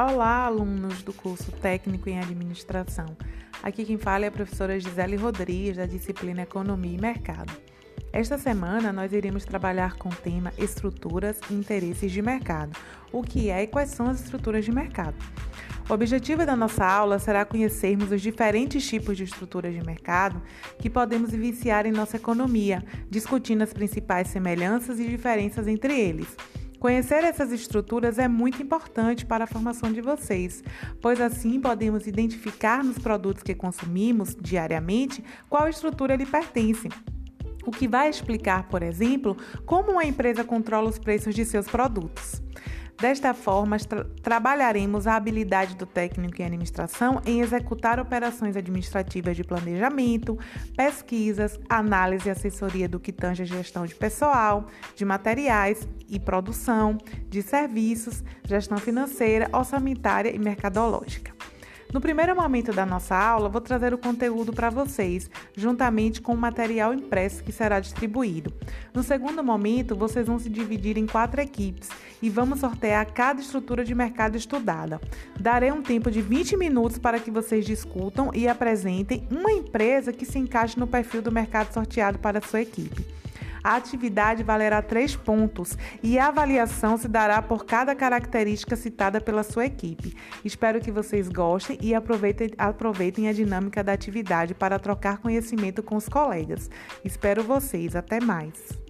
Olá, alunos do curso Técnico em Administração. Aqui quem fala é a professora Gisele Rodrigues, da disciplina Economia e Mercado. Esta semana nós iremos trabalhar com o tema Estruturas e Interesses de Mercado. O que é e quais são as estruturas de mercado? O objetivo da nossa aula será conhecermos os diferentes tipos de estruturas de mercado que podemos vivenciar em nossa economia, discutindo as principais semelhanças e diferenças entre eles. Conhecer essas estruturas é muito importante para a formação de vocês, pois assim podemos identificar nos produtos que consumimos diariamente qual estrutura lhe pertence. O que vai explicar, por exemplo, como uma empresa controla os preços de seus produtos. Desta forma, tra trabalharemos a habilidade do técnico em administração em executar operações administrativas de planejamento, pesquisas, análise e assessoria do que tange a gestão de pessoal, de materiais e produção, de serviços, gestão financeira, orçamentária e mercadológica. No primeiro momento da nossa aula, vou trazer o conteúdo para vocês, juntamente com o material impresso que será distribuído. No segundo momento, vocês vão se dividir em quatro equipes e vamos sortear cada estrutura de mercado estudada. Darei um tempo de 20 minutos para que vocês discutam e apresentem uma empresa que se encaixe no perfil do mercado sorteado para a sua equipe. A atividade valerá três pontos e a avaliação se dará por cada característica citada pela sua equipe. Espero que vocês gostem e aproveitem, aproveitem a dinâmica da atividade para trocar conhecimento com os colegas. Espero vocês. Até mais!